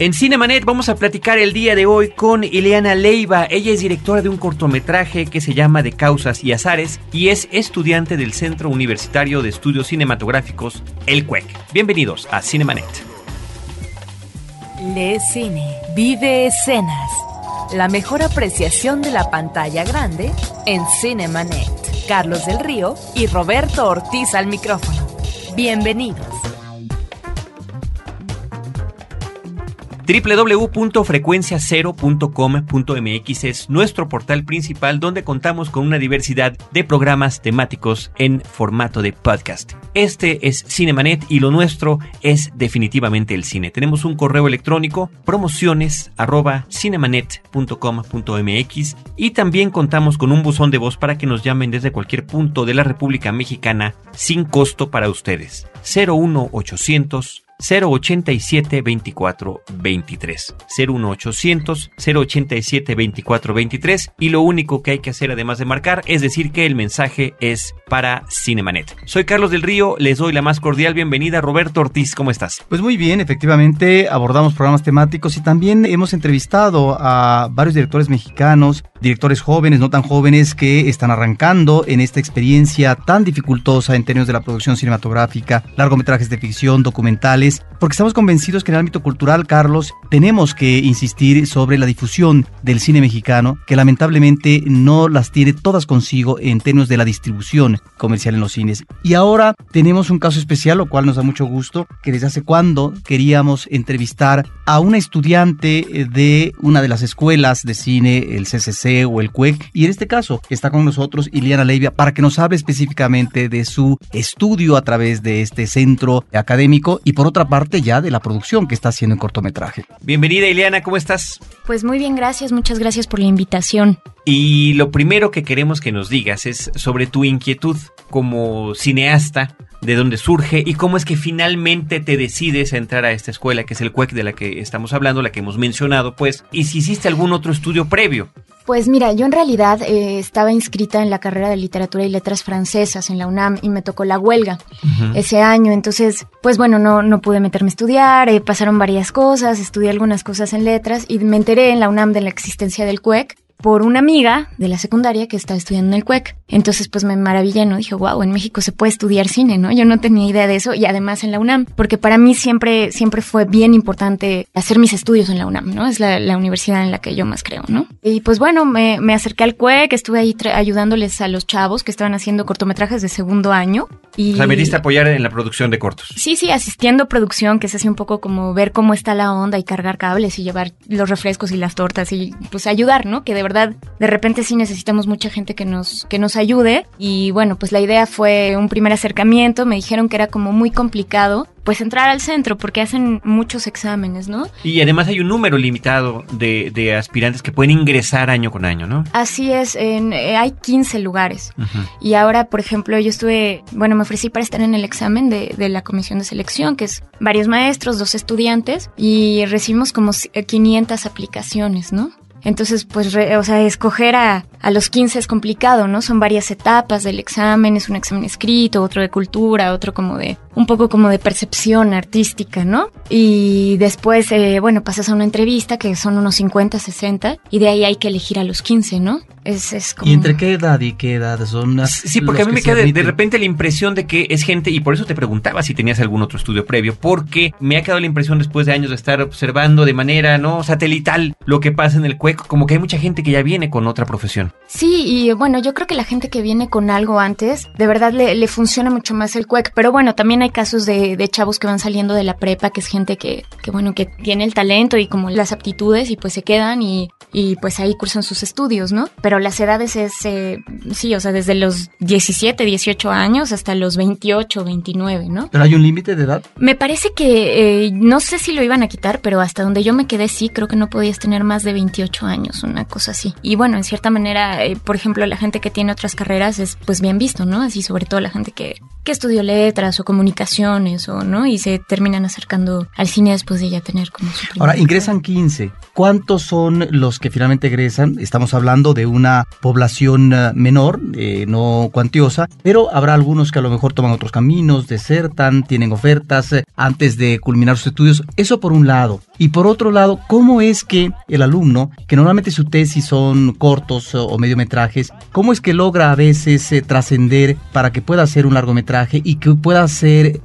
En Cinemanet vamos a platicar el día de hoy con Ileana Leiva. Ella es directora de un cortometraje que se llama De Causas y Azares y es estudiante del Centro Universitario de Estudios Cinematográficos, el CUEC. Bienvenidos a Cinemanet. Le cine, vive escenas. La mejor apreciación de la pantalla grande en Cinemanet. Carlos del Río y Roberto Ortiz al micrófono. Bienvenidos. www.frecuenciacero.com.mx es nuestro portal principal donde contamos con una diversidad de programas temáticos en formato de podcast. Este es Cinemanet y lo nuestro es definitivamente el cine. Tenemos un correo electrónico promociones arroba cinemanet.com.mx y también contamos con un buzón de voz para que nos llamen desde cualquier punto de la República Mexicana sin costo para ustedes. 01800 087 24 23 01800 087 24 23 y lo único que hay que hacer además de marcar es decir que el mensaje es para Cinemanet. Soy Carlos del Río, les doy la más cordial bienvenida Roberto Ortiz, ¿cómo estás? Pues muy bien, efectivamente abordamos programas temáticos y también hemos entrevistado a varios directores mexicanos, directores jóvenes, no tan jóvenes que están arrancando en esta experiencia tan dificultosa en términos de la producción cinematográfica, largometrajes de ficción, documentales porque estamos convencidos que en el ámbito cultural, Carlos, tenemos que insistir sobre la difusión del cine mexicano, que lamentablemente no las tiene todas consigo en términos de la distribución comercial en los cines. Y ahora tenemos un caso especial, lo cual nos da mucho gusto, que desde hace cuando queríamos entrevistar a una estudiante de una de las escuelas de cine, el CCC o el CUEC, y en este caso está con nosotros Iliana Leivia para que nos hable específicamente de su estudio a través de este centro académico y por otra parte ya de la producción que está haciendo en cortometraje. Bienvenida Ileana, ¿cómo estás? Pues muy bien, gracias, muchas gracias por la invitación. Y lo primero que queremos que nos digas es sobre tu inquietud como cineasta, de dónde surge y cómo es que finalmente te decides a entrar a esta escuela que es el CUEC de la que estamos hablando, la que hemos mencionado, pues, y si hiciste algún otro estudio previo. Pues mira, yo en realidad eh, estaba inscrita en la carrera de literatura y letras francesas en la UNAM y me tocó la huelga ese año, entonces, pues bueno, no, no pude meterme a estudiar, eh, pasaron varias cosas, estudié algunas cosas en letras y me enteré en la UNAM de la existencia del CUEC por una amiga de la secundaria que estaba estudiando en el CUEC. Entonces, pues me maravillé, ¿no? Dije, wow, en México se puede estudiar cine, ¿no? Yo no tenía idea de eso y además en la UNAM, porque para mí siempre, siempre fue bien importante hacer mis estudios en la UNAM, ¿no? Es la, universidad en la que yo más creo, ¿no? Y pues bueno, me, me acerqué al CUEC, estuve ahí ayudándoles a los chavos que estaban haciendo cortometrajes de segundo año. Y... O sea, veniste a apoyar en la producción de cortos. Sí, sí, asistiendo a producción, que es así un poco como ver cómo está la onda y cargar cables y llevar los refrescos y las tortas y pues ayudar, ¿no? Que de verdad de repente sí necesitamos mucha gente que nos, que nos ayude. Y bueno, pues la idea fue un primer acercamiento. Me dijeron que era como muy complicado pues entrar al centro porque hacen muchos exámenes, ¿no? Y además hay un número limitado de, de aspirantes que pueden ingresar año con año, ¿no? Así es, en, eh, hay 15 lugares. Y ahora, por ejemplo, yo estuve, bueno, me ofrecí para estar en el examen de, de la comisión de selección, que es varios maestros, dos estudiantes, y recibimos como 500 aplicaciones, ¿no? Entonces, pues, o sea, escoger a, a los 15 es complicado, ¿no? Son varias etapas del examen, es un examen escrito, otro de cultura, otro como de, un poco como de percepción artística, ¿no? Y después, eh, bueno, pasas a una entrevista que son unos 50, 60, y de ahí hay que elegir a los 15, ¿no? Es, es como... ¿Y entre qué edad y qué edad son las, Sí, porque a mí me queda de, de repente la impresión de que es gente, y por eso te preguntaba si tenías algún otro estudio previo, porque me ha quedado la impresión después de años de estar observando de manera, ¿no? Satelital lo que pasa en el cueco, como que hay mucha gente que ya viene con otra profesión. Sí, y bueno, yo creo que la gente que viene con algo antes, de verdad le, le funciona mucho más el cuec, pero bueno, también hay casos de, de, chavos que van saliendo de la prepa, que es gente que, que, bueno, que tiene el talento y como las aptitudes y pues se quedan y, y pues ahí cursan sus estudios, ¿no? Pero las edades es, eh, sí, o sea, desde los 17, 18 años hasta los 28, 29, ¿no? ¿Pero hay un límite de edad? Me parece que, eh, no sé si lo iban a quitar, pero hasta donde yo me quedé sí, creo que no podías tener más de 28 años, una cosa así. Y bueno, en cierta manera eh, por ejemplo, la gente que tiene otras carreras es pues bien visto, ¿no? Así sobre todo la gente que, que estudió letras o comunicaciones o, ¿no? Y se terminan acercando al cine después de ya tener como su Ahora, ingresan 15. ¿Cuántos son los que finalmente egresan? Estamos hablando de una población eh, menor, eh, no cuantiosa, pero habrá algunos que a lo mejor toman otros caminos, desertan, tienen ofertas eh, antes de culminar sus estudios. Eso por un lado. Y por otro lado, ¿cómo es que el alumno, que normalmente su tesis son cortos o mediometrajes, cómo es que logra a veces trascender para que pueda hacer un largometraje y que pueda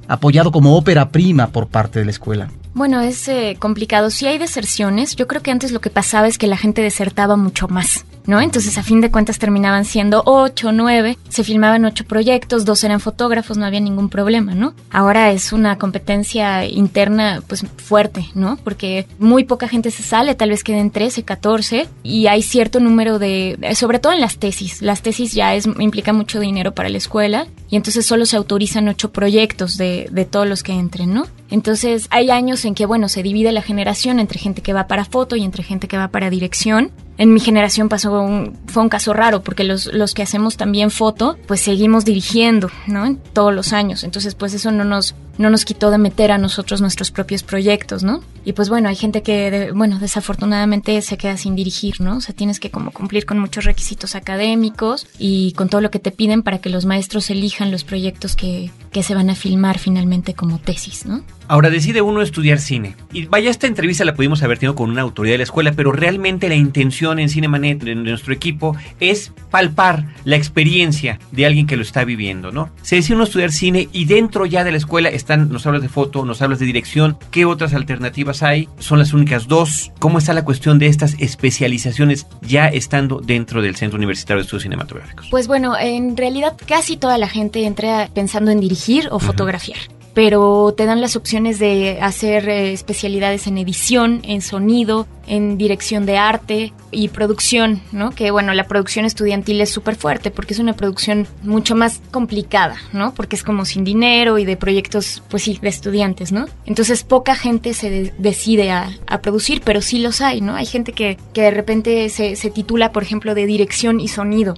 apoyado como ópera prima por parte de la escuela? Bueno, es eh, complicado. Si hay deserciones, yo creo que antes lo que pasaba es que la gente desertaba mucho más. ¿No? Entonces, a fin de cuentas, terminaban siendo ocho, nueve, se filmaban ocho proyectos, dos eran fotógrafos, no había ningún problema, ¿no? Ahora es una competencia interna, pues, fuerte, ¿no? Porque muy poca gente se sale, tal vez queden 13, 14, y hay cierto número de, sobre todo en las tesis, las tesis ya es, implica mucho dinero para la escuela, y entonces solo se autorizan ocho proyectos de, de todos los que entren, ¿no? Entonces, hay años en que, bueno, se divide la generación entre gente que va para foto y entre gente que va para dirección, en mi generación pasó un, fue un caso raro porque los, los que hacemos también foto, pues seguimos dirigiendo, ¿no? Todos los años. Entonces, pues eso no nos, no nos quitó de meter a nosotros nuestros propios proyectos, ¿no? Y pues bueno, hay gente que, bueno, desafortunadamente se queda sin dirigir, ¿no? O sea, tienes que como cumplir con muchos requisitos académicos y con todo lo que te piden para que los maestros elijan los proyectos que, que se van a filmar finalmente como tesis, ¿no? Ahora decide uno estudiar cine. Y vaya, esta entrevista la pudimos haber tenido con una autoridad de la escuela, pero realmente la intención en Cinemanet, de nuestro equipo, es palpar la experiencia de alguien que lo está viviendo, ¿no? Se decide uno estudiar cine y dentro ya de la escuela están, nos hablas de foto, nos hablas de dirección, ¿qué otras alternativas hay? ¿Son las únicas dos? ¿Cómo está la cuestión de estas especializaciones ya estando dentro del Centro Universitario de Estudios Cinematográficos? Pues bueno, en realidad casi toda la gente entra pensando en dirigir o fotografiar pero te dan las opciones de hacer eh, especialidades en edición, en sonido, en dirección de arte y producción, ¿no? Que bueno, la producción estudiantil es súper fuerte porque es una producción mucho más complicada, ¿no? Porque es como sin dinero y de proyectos, pues sí, de estudiantes, ¿no? Entonces poca gente se decide a, producir, pero sí los hay, ¿no? Hay gente que, que de repente se, se, titula, por ejemplo, de dirección y sonido,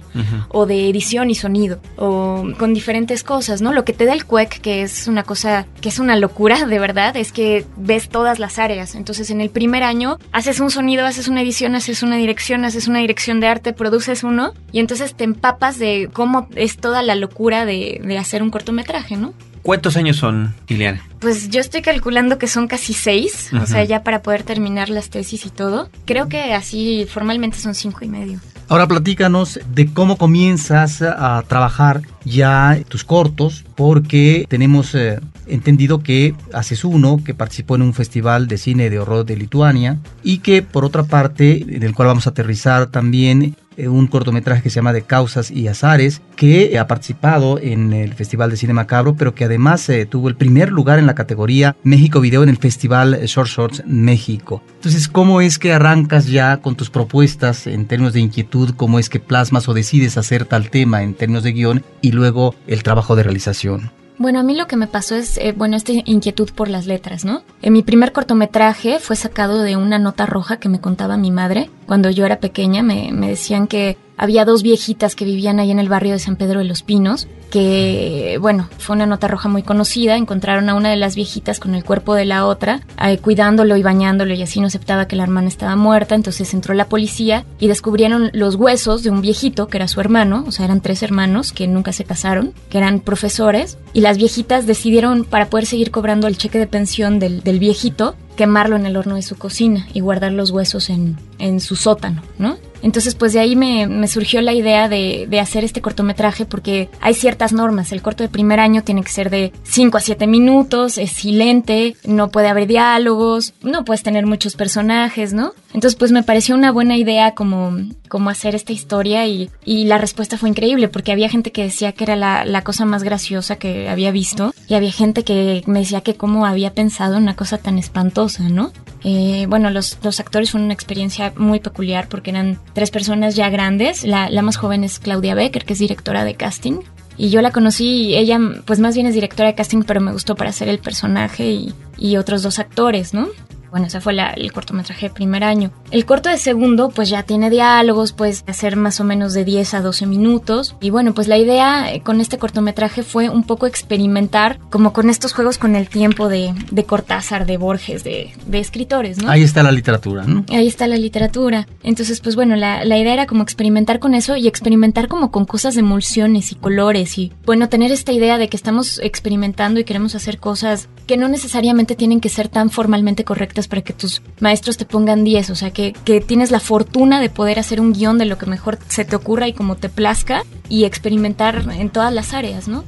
o de edición y sonido, o con diferentes cosas, ¿no? Lo que te da el CUEC, que es una cosa que es una locura, de verdad, es que ves todas las áreas. Entonces en el primer año haces un sonido, haces una edición, haces una dirección, haces una dirección de arte, produces uno y entonces te empapas de cómo es toda la locura de, hacer un cortometraje, ¿no? ¿Cuántos años son, Liliana? Pues yo estoy calculando que son casi seis, o sea, ya para poder terminar las tesis y todo. Creo que así formalmente son cinco y medio. Ahora platícanos de cómo comienzas a trabajar ya tus cortos, porque tenemos eh, entendido que haces uno que participó en un festival de cine de horror de Lituania y que por otra parte, en el cual vamos a aterrizar también un cortometraje que se llama De Causas y Azares, que ha participado en el Festival de Cine Macabro, pero que además eh, tuvo el primer lugar en la categoría México Video en el Festival Short Shorts México. Entonces, ¿cómo es que arrancas ya con tus propuestas en términos de inquietud? ¿Cómo es que plasmas o decides hacer tal tema en términos de guion y luego el trabajo de realización? Bueno, a mí lo que me pasó es, eh, bueno, esta inquietud por las letras, ¿no? En mi primer cortometraje fue sacado de una nota roja que me contaba mi madre. Cuando yo era pequeña me, me decían que había dos viejitas que vivían ahí en el barrio de San Pedro de los Pinos, que, bueno, fue una nota roja muy conocida. Encontraron a una de las viejitas con el cuerpo de la otra, eh, cuidándolo y bañándolo, y así no aceptaba que la hermana estaba muerta. Entonces entró la policía y descubrieron los huesos de un viejito, que era su hermano, o sea, eran tres hermanos que nunca se casaron, que eran profesores, y las viejitas decidieron, para poder seguir cobrando el cheque de pensión del, del viejito, quemarlo en el horno de su cocina y guardar los huesos en, en su sótano, ¿no? Entonces, pues de ahí me, surgió la idea de, hacer este cortometraje porque hay ciertas normas. El corto de primer año tiene que ser de 5 a 7 minutos, es silente, no puede haber diálogos, no puedes tener muchos personajes, ¿no? Entonces, pues me pareció una buena idea como, como hacer esta historia y, la respuesta fue increíble porque había gente que decía que era la, la, cosa más graciosa que había visto y había gente que me decía que cómo había pensado en una cosa tan espantosa, ¿no? Eh, bueno, los, los actores fueron una experiencia muy peculiar porque eran tres personas ya grandes. La, la más joven es Claudia Becker, que es directora de casting. Y yo la conocí ella, pues más bien es directora de casting, pero me gustó para hacer el personaje y, y otros dos actores, ¿no? Bueno, ese fue el cortometraje de primer año. El corto de segundo, pues ya tiene diálogos, pues hacer más o menos de 10 a 12 minutos. Y bueno, pues la idea eh, con este cortometraje fue un poco experimentar como con estos juegos con el tiempo de, de Cortázar, de Borges, de, de, escritores, ¿no? Ahí está la literatura, ¿no? Ahí está la literatura. Entonces, pues bueno, la, la idea era como experimentar con eso y experimentar como con cosas de emulsiones y colores y, bueno, tener esta idea de que estamos experimentando y queremos hacer cosas que no necesariamente tienen que ser tan formalmente correctas para que tus maestros te pongan 10, o sea, que, que tienes la fortuna de poder hacer un guion de lo que mejor se te ocurra y como te plazca y experimentar en todas las áreas, ¿no?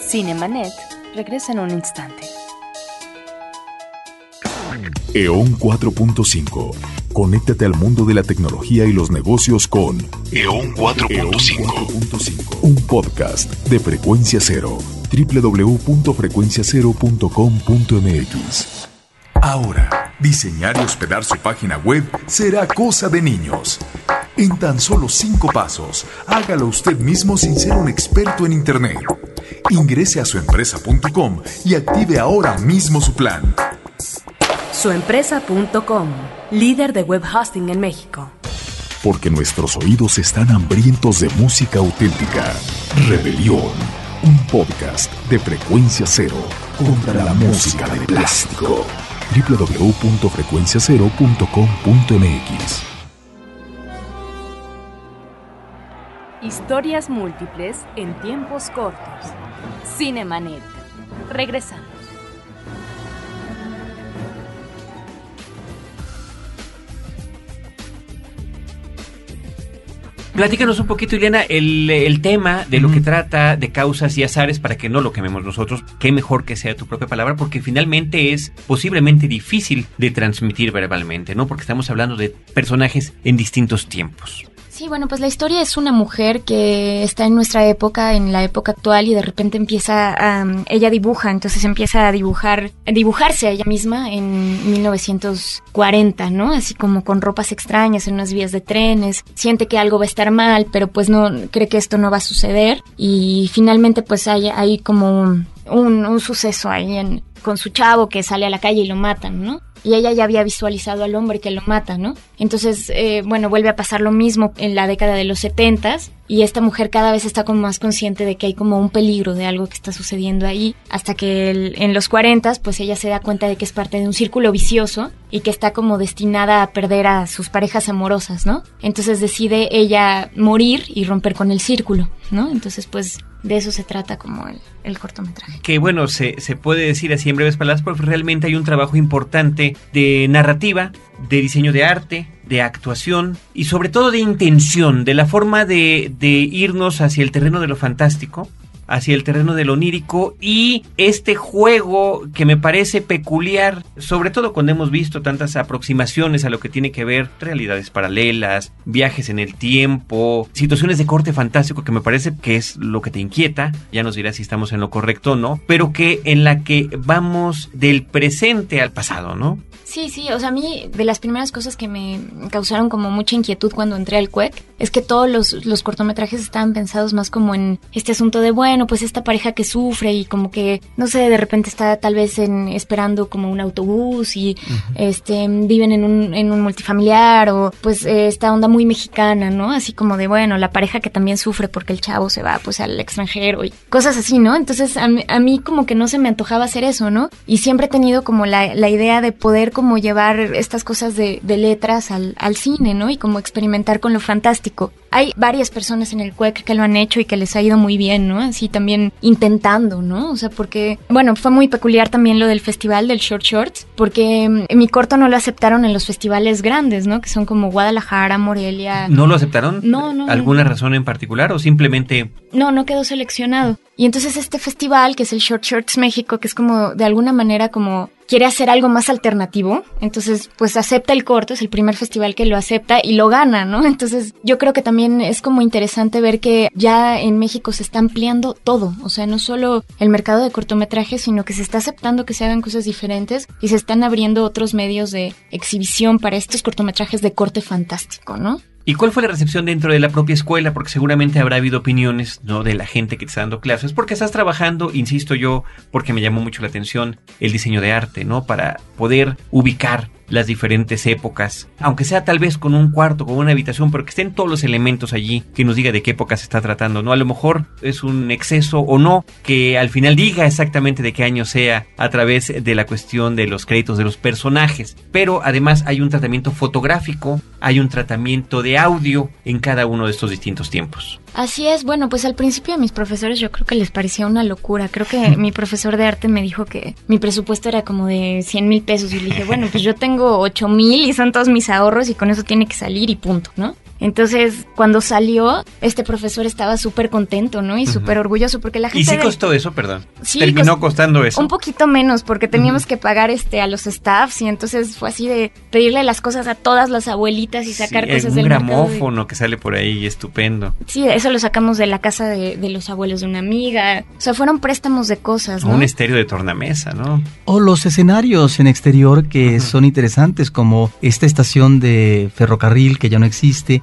Cinemanet regresa en un instante. EON 4.5. Conéctate al mundo de la tecnología y los negocios con EON 4.5. Un podcast de frecuencia cero. www.frecuenciacero.com.mx. Ahora, diseñar y hospedar su página web será cosa de niños. En tan solo cinco pasos, hágalo usted mismo sin ser un experto en Internet. Ingrese a suempresa.com y active ahora mismo su plan. Suempresa.com, líder de web hosting en México. Porque nuestros oídos están hambrientos de música auténtica. Rebelión, un podcast de frecuencia cero contra la música de plástico. www.frecuenciacero.com.mx Historias múltiples en tiempos cortos. Cinemanet. Regresamos. Platícanos un poquito, Ileana, el, tema de lo que trata de causas y azares para que no lo quememos nosotros. Qué mejor que sea tu propia palabra, porque finalmente es posiblemente difícil de transmitir verbalmente, ¿no? Porque estamos hablando de personajes en distintos tiempos. Sí, bueno, pues la historia es una mujer que está en nuestra época, en la época actual, y de repente empieza a. ella dibuja, entonces empieza a dibujar, a dibujarse a ella misma en 1940, ¿no? Así como con ropas extrañas en unas vías de trenes. Siente que algo va a estar mal, pero pues no cree que esto no va a suceder. Y finalmente, pues hay, hay como un, un suceso ahí en, con su chavo que sale a la calle y lo matan, ¿no? Y ella ya había visualizado al hombre que lo mata, ¿no? Entonces, eh, bueno, vuelve a pasar lo mismo en la década de los setentas y esta mujer cada vez está como más consciente de que hay como un peligro de algo que está sucediendo ahí, hasta que en los cuarentas, pues ella se da cuenta de que es parte de un círculo vicioso y que está como destinada a perder a sus parejas amorosas, ¿no? Entonces decide ella morir y romper con el círculo, ¿no? Entonces, pues de eso se trata como el, cortometraje. Que bueno, se, se, puede decir así en breves palabras, porque realmente hay un trabajo importante de narrativa, de diseño de arte, de actuación y sobre todo de intención, de la forma de, de irnos hacia el terreno de lo fantástico hacia el terreno del onírico y este juego que me parece peculiar, sobre todo cuando hemos visto tantas aproximaciones a lo que tiene que ver realidades paralelas, viajes en el tiempo, situaciones de corte fantástico que me parece que es lo que te inquieta, ya nos dirás si estamos en lo correcto o no, pero que en la que vamos del presente al pasado, ¿no? Sí, sí, o sea, a mí de las primeras cosas que me causaron como mucha inquietud cuando entré al CUEC es que todos los, los cortometrajes estaban pensados más como en este asunto de, bueno, pues esta pareja que sufre y como que, no sé, de repente está tal vez en, esperando como un autobús y este viven en un, en un multifamiliar o pues esta onda muy mexicana, ¿no? Así como de, bueno, la pareja que también sufre porque el chavo se va pues al extranjero y cosas así, ¿no? Entonces a mí, a mí como que no se me antojaba hacer eso, ¿no? Y siempre he tenido como la, la idea de poder como llevar estas cosas de, de letras al, al cine, ¿no? Y como experimentar con lo fantástico. Hay varias personas en el CUEC que lo han hecho y que les ha ido muy bien, ¿no? Así también intentando, ¿no? O sea, porque, bueno, fue muy peculiar también lo del festival del Short Shorts, porque mm, mi corto no lo aceptaron en los festivales grandes, ¿no? Que son como Guadalajara, Morelia. ¿No lo aceptaron? No, no. ¿Alguna razón en particular o simplemente...? No, no quedó seleccionado. Y entonces este festival, que es el Short Shorts México, que es como de alguna manera como quiere hacer algo más alternativo, entonces pues acepta el corto, es el primer festival que lo acepta y lo gana, ¿no? Entonces yo creo que también es como interesante ver que ya en México se está ampliando todo, o sea, no solo el mercado de cortometrajes, sino que se está aceptando que se hagan cosas diferentes y se están abriendo otros medios de exhibición para estos cortometrajes de corte fantástico, ¿no? ¿Y cuál fue la recepción dentro de la propia escuela? Porque seguramente habrá habido opiniones ¿no? de la gente que te está dando clases, porque estás trabajando, insisto yo, porque me llamó mucho la atención el diseño de arte, ¿no? Para poder ubicar las diferentes épocas, aunque sea tal vez con un cuarto, con una habitación, pero que estén todos los elementos allí que nos diga de qué época se está tratando, ¿no? A lo mejor es un exceso o no, que al final diga exactamente de qué año sea a través de la cuestión de los créditos de los personajes, pero además hay un tratamiento fotográfico, hay un tratamiento de audio en cada uno de estos distintos tiempos. Así es, bueno, pues al principio a mis profesores yo creo que les parecía una locura. Creo que mi profesor de arte me dijo que mi presupuesto era como de 100 mil pesos y le dije, bueno, pues yo tengo 8 mil y son todos mis ahorros y con eso tiene que salir y punto, ¿no? Entonces, cuando salió, este profesor estaba súper contento, ¿no? Y súper orgulloso porque la gente... ¿Y sí costó eso, perdón? Sí, Terminó costando eso. Un poquito menos porque teníamos que pagar este a los staffs y entonces fue así de pedirle las cosas a todas las abuelitas y sacar cosas del gramófono que sale por ahí estupendo. Sí, eso lo sacamos de la casa de, los abuelos de una amiga. O sea, fueron préstamos de cosas, ¿no? un estéreo de tornamesa, ¿no? O los escenarios en exterior que son interesantes como esta estación de ferrocarril que ya no existe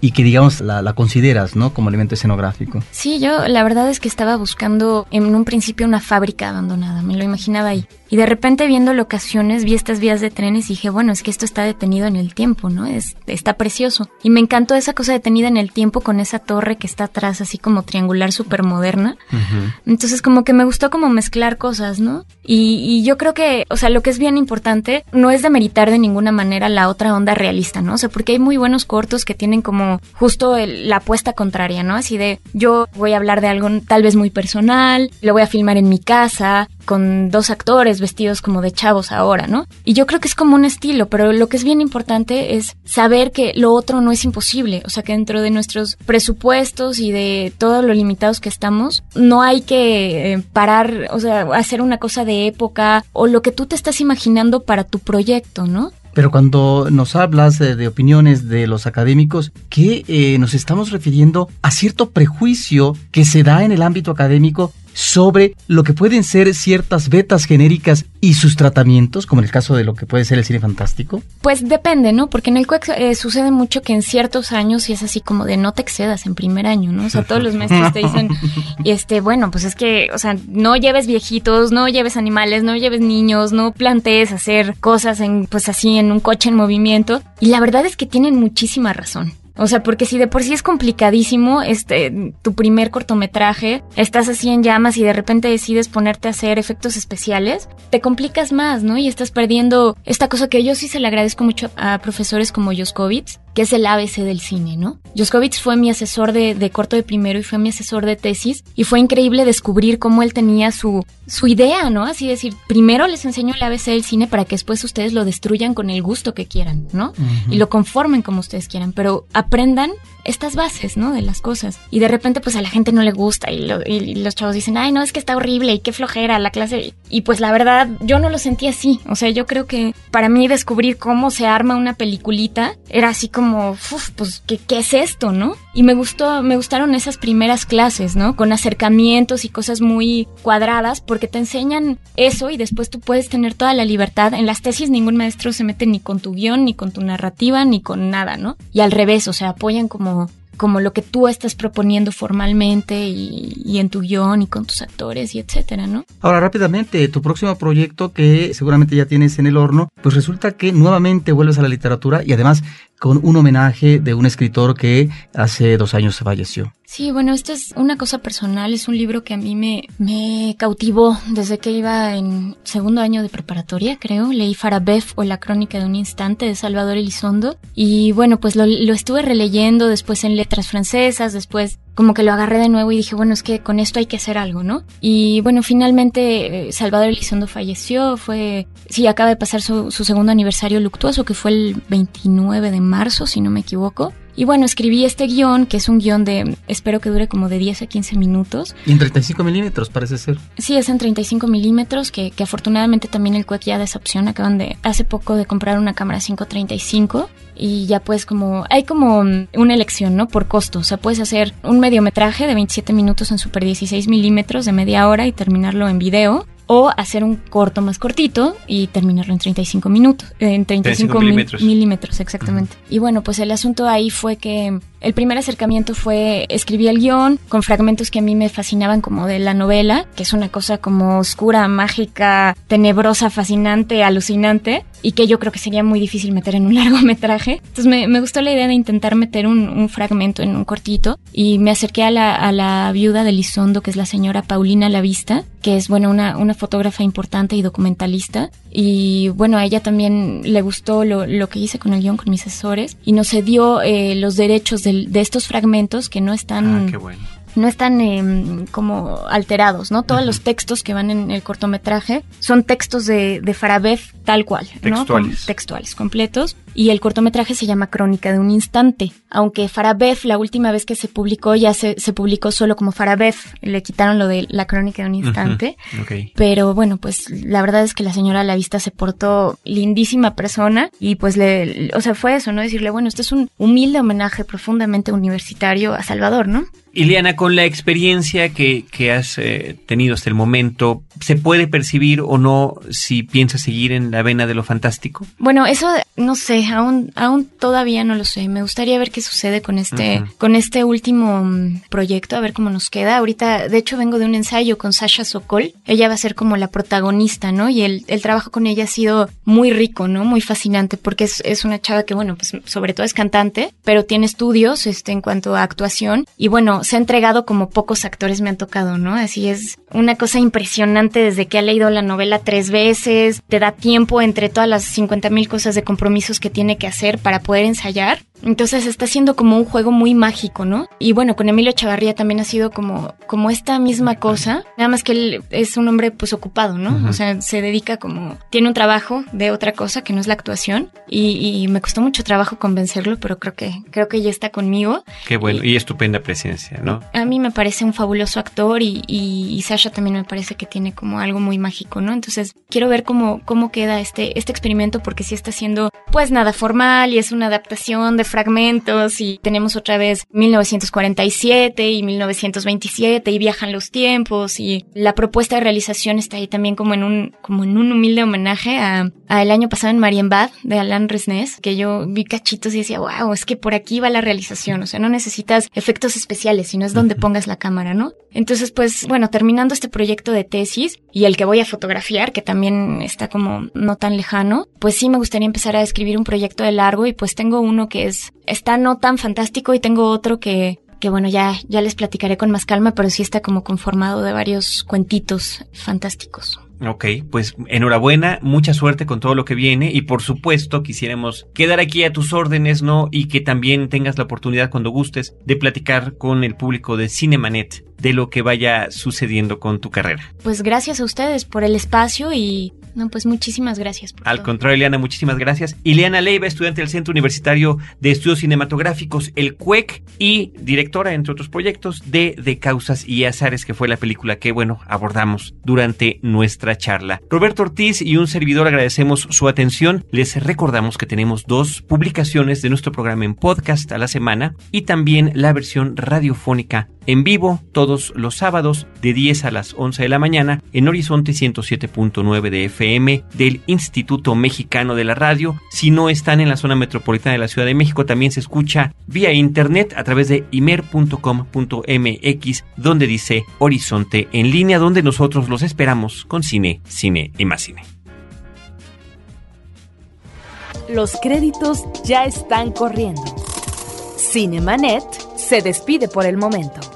y que digamos la, la, consideras, ¿no? Como elemento escenográfico. Sí, yo la verdad es que estaba buscando en un principio una fábrica abandonada, me lo imaginaba ahí. Y de repente viendo locaciones, vi estas vías de trenes y dije, bueno, es que esto está detenido en el tiempo, ¿no? Es, está precioso. Y me encantó esa cosa detenida en el tiempo con esa torre que está atrás, así como triangular, súper moderna. Entonces como que me gustó como mezclar cosas, ¿no? Y, y, yo creo que, o sea, lo que es bien importante no es demeritar de ninguna manera la otra onda realista, ¿no? O sea, porque hay muy buenos cortos que tienen como justo la apuesta contraria, ¿no? Así de, yo voy a hablar de algo tal vez muy personal, lo voy a filmar en mi casa, con dos actores vestidos como de chavos ahora, ¿no? Y yo creo que es como un estilo, pero lo que es bien importante es saber que lo otro no es imposible, o sea que dentro de nuestros presupuestos y de todo lo limitados que estamos, no hay que eh, parar, o sea, hacer una cosa de época o lo que tú te estás imaginando para tu proyecto, ¿no? Pero cuando nos hablas de, opiniones de los académicos, que eh, nos estamos refiriendo a cierto prejuicio que se da en el ámbito académico sobre lo que pueden ser ciertas betas genéricas y sus tratamientos, como en el caso de lo que puede ser el cine fantástico? Pues depende, ¿no? Porque en el CUEC eh, sucede mucho que en ciertos años y es así como de no te excedas en primer año, ¿no? O sea, todos los maestros te dicen, este, bueno, pues es que, o sea, no lleves viejitos, no lleves animales, no lleves niños, no plantees hacer cosas en, pues así, en un coche en movimiento. Y la verdad es que tienen muchísima razón. O sea, porque si de por sí es complicadísimo, este, tu primer cortometraje, estás así en llamas y de repente decides ponerte a hacer efectos especiales, te complicas más, ¿no? Y estás perdiendo esta cosa que yo sí se le agradezco mucho a profesores como Joskovitz, que es el ABC del cine, ¿no? Joskovitz fue mi asesor de, corto de primero y fue mi asesor de tesis y fue increíble descubrir cómo él tenía su, su idea, ¿no? Así decir, primero les enseño el ABC del cine para que después ustedes lo destruyan con el gusto que quieran, ¿no? Y lo conformen como ustedes quieran, pero aprendan estas bases, ¿no? De las cosas. Y de repente, pues a la gente no le gusta y, los chavos dicen, ay, no, es que está horrible y qué flojera la clase. Y pues la verdad, yo no lo sentí así. O sea, yo creo que para mí descubrir cómo se arma una peliculita era así como, uf, pues, ¿qué, ¿qué es esto, no? Y me gustó, me gustaron esas primeras clases, ¿no? Con acercamientos y cosas muy cuadradas, porque te enseñan eso y después tú puedes tener toda la libertad. En las tesis ningún maestro se mete ni con tu guion, ni con tu narrativa, ni con nada, ¿no? Y al revés, o sea, apoyan como como lo que tú estás proponiendo formalmente y, en tu guion y con tus actores y etcétera, ¿no? Ahora rápidamente, tu próximo proyecto que seguramente ya tienes en el horno, pues resulta que nuevamente vuelves a la literatura y además con un homenaje de un escritor que hace dos años falleció. Sí, bueno, esto es una cosa personal, es un libro que a mí me, me cautivó desde que iba en segundo año de preparatoria, creo. Leí Farabev o La crónica de un instante de Salvador Elizondo y bueno, pues lo, lo estuve releyendo después en letras francesas, después como que lo agarré de nuevo y dije, bueno, es que con esto hay que hacer algo, ¿no? Y bueno, finalmente eh, Salvador Elizondo falleció, fue, sí, acaba de pasar su, su segundo aniversario luctuoso, que fue el 29 de marzo, si no me equivoco. Y bueno, escribí este guion, que es un guion de, espero que dure como de 10 a 15 minutos. Y en 35 milímetros, parece ser. Sí, es en 35 milímetros, que, que afortunadamente también el CUEC ya de esa opción. Acaban de, hace poco de comprar una cámara 535 y ya pues como, hay como una elección, ¿no? Por costo. O sea, puedes hacer un mediometraje de 27 minutos en super 16 milímetros de media hora y terminarlo en video o hacer un corto más cortito y terminarlo en 35 minutos, en 35, milímetros. milímetros, exactamente. Y bueno, pues el asunto ahí fue que el primer acercamiento fue escribí el guion con fragmentos que a mí me fascinaban como de la novela, que es una cosa como oscura, mágica, tenebrosa, fascinante, alucinante y que yo creo que sería muy difícil meter en un largometraje. Entonces me, gustó la idea de intentar meter un, fragmento en un cortito y me acerqué a la, a la viuda de Lizondo, que es la señora Paulina Lavista, que es, bueno, una, una fotógrafa importante y documentalista. Y bueno, a ella también le gustó lo, lo que hice con el guion, con mis asesores, y nos cedió eh, los derechos de, de estos fragmentos que no están... Ah, bueno no están em, como alterados, ¿no? Todos los textos que van en el cortometraje son textos de, de tal cual, ¿no? Textuales. textuales, completos. Y el cortometraje se llama Crónica de un Instante. Aunque Farabev, la última vez que se publicó, ya se, se publicó solo como Farabev. Le quitaron lo de la Crónica de un Instante. Pero bueno, pues la verdad es que la señora a la vista se portó lindísima persona y pues le, o sea, fue eso, ¿no? Decirle, bueno, este es un humilde homenaje profundamente universitario a Salvador, ¿no? Ileana, con la experiencia que, que has eh, tenido hasta el momento, ¿se puede percibir o no si piensas seguir en la vena de lo fantástico? Bueno, eso no sé, aún, aún todavía no lo sé. Me gustaría ver qué sucede con este, con este último mm, proyecto, a ver cómo nos queda. Ahorita, de hecho, vengo de un ensayo con Sasha Sokol. Ella va a ser como la protagonista, ¿no? Y el, el trabajo con ella ha sido muy rico, ¿no? Muy fascinante, porque es, es una chava que, bueno, pues sobre todo es cantante, pero tiene estudios este, en cuanto a actuación. Y bueno, se ha entregado como pocos actores me han tocado, ¿no? Así es una cosa impresionante desde que ha leído la novela tres veces, te da tiempo entre todas las 50 mil cosas de compromisos que tiene que hacer para poder ensayar entonces está siendo como un juego muy mágico, ¿no? Y bueno, con Emilio Chavarría también ha sido como, como esta misma cosa, nada más que él es un hombre pues ocupado, ¿no? O sea, se dedica como, tiene un trabajo de otra cosa que no es la actuación y, me costó mucho trabajo convencerlo, pero creo que, creo que ya está conmigo. Qué bueno, y, estupenda presencia, ¿no? A mí me parece un fabuloso actor y, y, Sasha también me parece que tiene como algo muy mágico, ¿no? Entonces quiero ver cómo, cómo queda este, este experimento porque sí está siendo pues nada formal y es una adaptación de fragmentos y tenemos otra vez 1947 y 1927 y viajan los tiempos y la propuesta de realización está ahí también como en un, como en un humilde homenaje a, el año pasado en Marienbad de Alan Resnés, que yo vi cachitos y decía, wow, es que por aquí va la realización, o sea, no necesitas efectos especiales, sino es donde pongas la cámara, ¿no? Entonces, pues, bueno, terminando este proyecto de tesis y el que voy a fotografiar, que también está como no tan lejano, pues sí me gustaría empezar a escribir un proyecto de largo y pues tengo uno que es está no tan fantástico y tengo otro que, que bueno, ya, ya les platicaré con más calma, pero sí está como conformado de varios cuentitos fantásticos. Ok, pues enhorabuena, mucha suerte con todo lo que viene y por supuesto quisiéramos quedar aquí a tus órdenes, ¿no? Y que también tengas la oportunidad cuando gustes de platicar con el público de Cinemanet de lo que vaya sucediendo con tu carrera. Pues gracias a ustedes por el espacio y no, pues muchísimas gracias. Al contrario, Ileana, muchísimas gracias. Ileana Leiva, estudiante del Centro Universitario de Estudios Cinematográficos, el CUEC, y directora, entre otros proyectos, de De Causas y Azares, que fue la película que, bueno, abordamos durante nuestra charla. Roberto Ortiz y un servidor agradecemos su atención. Les recordamos que tenemos dos publicaciones de nuestro programa en podcast a la semana y también la versión radiofónica en vivo todos los sábados de 10 a las 11 de la mañana en Horizonte 107.9 de FM del Instituto Mexicano de la Radio. Si no están en la zona metropolitana de la Ciudad de México, también se escucha vía internet a través de imer.com.mx donde dice Horizonte en línea donde nosotros los esperamos con cine, cine y más cine. Los créditos ya están corriendo. Cinemanet se despide por el momento.